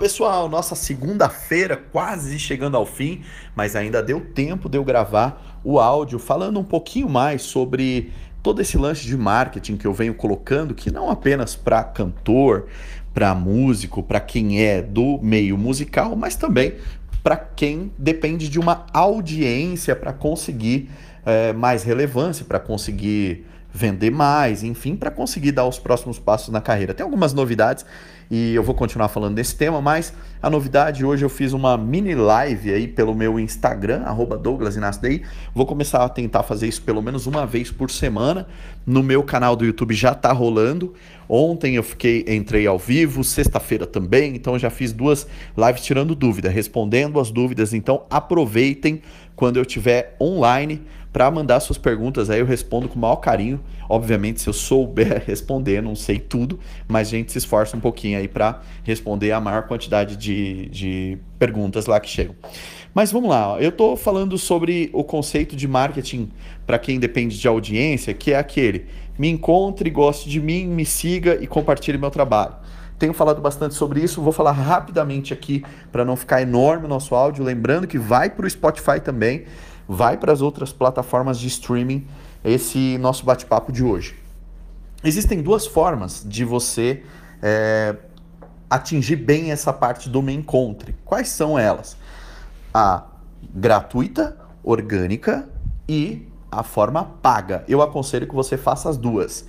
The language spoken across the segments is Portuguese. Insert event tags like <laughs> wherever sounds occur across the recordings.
pessoal, nossa segunda-feira quase chegando ao fim, mas ainda deu tempo de eu gravar o áudio falando um pouquinho mais sobre todo esse lance de marketing que eu venho colocando, que não apenas para cantor, para músico, para quem é do meio musical, mas também para quem depende de uma audiência para conseguir é, mais relevância, para conseguir vender mais, enfim, para conseguir dar os próximos passos na carreira. Tem algumas novidades e eu vou continuar falando desse tema, mas a novidade hoje eu fiz uma mini live aí pelo meu Instagram, arroba Douglas Inácio Vou começar a tentar fazer isso pelo menos uma vez por semana. No meu canal do YouTube já tá rolando. Ontem eu fiquei, entrei ao vivo, sexta-feira também, então já fiz duas lives tirando dúvida, respondendo as dúvidas. Então aproveitem quando eu estiver online para mandar suas perguntas. Aí eu respondo com o maior carinho. Obviamente, se eu souber <laughs> responder, não sei tudo, mas a gente se esforça um pouquinho aí para responder a maior quantidade de, de perguntas lá que chegam. Mas vamos lá, eu estou falando sobre o conceito de marketing para quem depende de audiência, que é aquele: me encontre, goste de mim, me siga e compartilhe meu trabalho. Tenho falado bastante sobre isso, vou falar rapidamente aqui para não ficar enorme o nosso áudio. Lembrando que vai para o Spotify também vai para as outras plataformas de streaming esse nosso bate-papo de hoje. Existem duas formas de você é, atingir bem essa parte do Me Encontre. Quais são elas? A gratuita, orgânica e a forma paga. Eu aconselho que você faça as duas.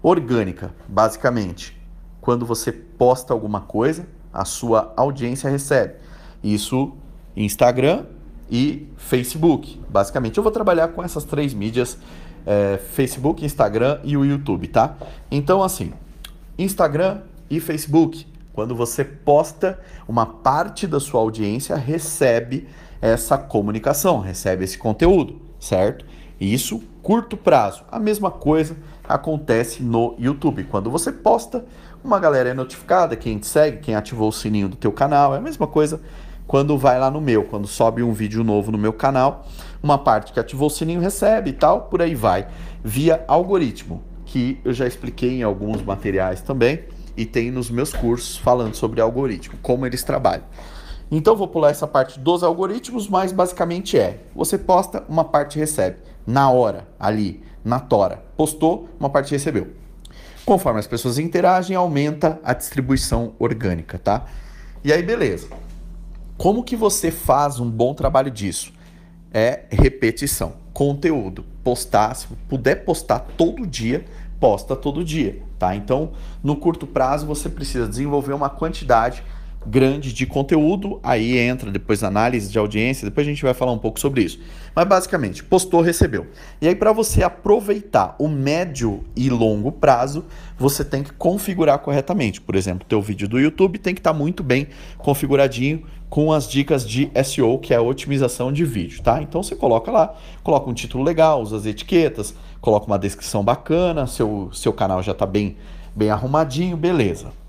Orgânica, basicamente, quando você posta alguma coisa, a sua audiência recebe. Isso Instagram e Facebook. Basicamente, eu vou trabalhar com essas três mídias: é, Facebook, Instagram e o YouTube, tá? Então, assim, Instagram e Facebook. Quando você posta, uma parte da sua audiência recebe essa comunicação, recebe esse conteúdo, certo? Isso curto prazo. A mesma coisa acontece no YouTube. Quando você posta, uma galera é notificada, quem te segue, quem ativou o sininho do teu canal, é a mesma coisa quando vai lá no meu, quando sobe um vídeo novo no meu canal, uma parte que ativou o sininho recebe e tal, por aí vai, via algoritmo, que eu já expliquei em alguns materiais também e tem nos meus cursos falando sobre algoritmo, como eles trabalham. Então vou pular essa parte dos algoritmos, mas basicamente é: você posta, uma parte recebe na hora, ali, na tora. Postou, uma parte recebeu. Conforme as pessoas interagem, aumenta a distribuição orgânica, tá? E aí beleza. Como que você faz um bom trabalho disso? É repetição, conteúdo, postar, se puder postar todo dia, posta todo dia, tá? Então, no curto prazo você precisa desenvolver uma quantidade grande de conteúdo, aí entra depois análise de audiência, depois a gente vai falar um pouco sobre isso. Mas basicamente, postou, recebeu. E aí para você aproveitar o médio e longo prazo, você tem que configurar corretamente. Por exemplo, teu vídeo do YouTube tem que estar tá muito bem configuradinho com as dicas de SEO, que é a otimização de vídeo, tá? Então você coloca lá, coloca um título legal, usa as etiquetas, coloca uma descrição bacana, seu seu canal já está bem bem arrumadinho, beleza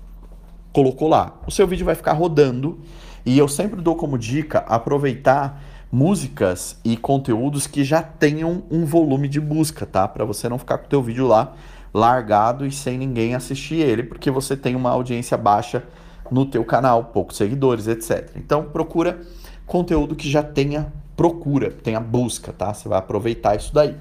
colocou lá. O seu vídeo vai ficar rodando e eu sempre dou como dica aproveitar músicas e conteúdos que já tenham um volume de busca, tá? Para você não ficar com o teu vídeo lá largado e sem ninguém assistir ele, porque você tem uma audiência baixa no teu canal, poucos seguidores, etc. Então procura conteúdo que já tenha procura, tenha busca, tá? Você vai aproveitar isso daí.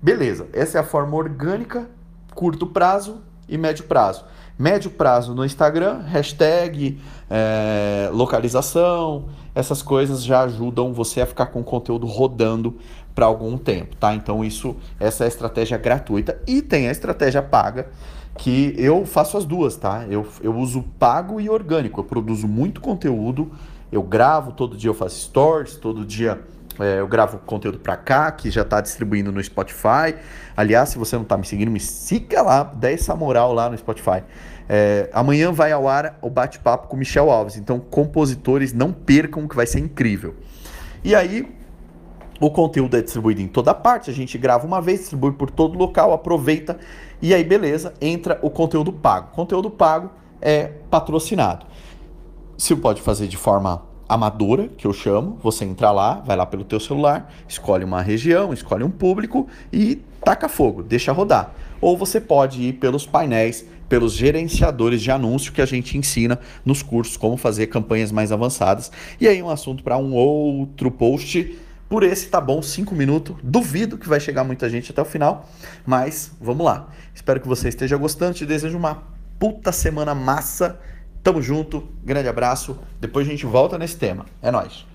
Beleza, essa é a forma orgânica, curto prazo e médio prazo. Médio prazo no Instagram, hashtag, é, localização, essas coisas já ajudam você a ficar com o conteúdo rodando para algum tempo, tá? Então isso, essa é a estratégia gratuita e tem a estratégia paga que eu faço as duas, tá? Eu, eu uso pago e orgânico. Eu produzo muito conteúdo, eu gravo todo dia, eu faço stories, todo dia é, eu gravo conteúdo para cá, que já está distribuindo no Spotify. Aliás, se você não está me seguindo, me siga lá, dê essa moral lá no Spotify. É, amanhã vai ao ar o bate-papo com Michel Alves. Então, compositores, não percam, que vai ser incrível. E aí, o conteúdo é distribuído em toda parte. A gente grava uma vez, distribui por todo local, aproveita. E aí, beleza, entra o conteúdo pago. Conteúdo pago é patrocinado. Se pode fazer de forma amadora, que eu chamo, você entra lá, vai lá pelo teu celular, escolhe uma região, escolhe um público e taca fogo, deixa rodar. Ou você pode ir pelos painéis pelos gerenciadores de anúncio que a gente ensina nos cursos como fazer campanhas mais avançadas. E aí um assunto para um outro post. Por esse tá bom, 5 minutos. Duvido que vai chegar muita gente até o final, mas vamos lá. Espero que você esteja gostando. Te desejo uma puta semana massa. Tamo junto, grande abraço. Depois a gente volta nesse tema. É nóis.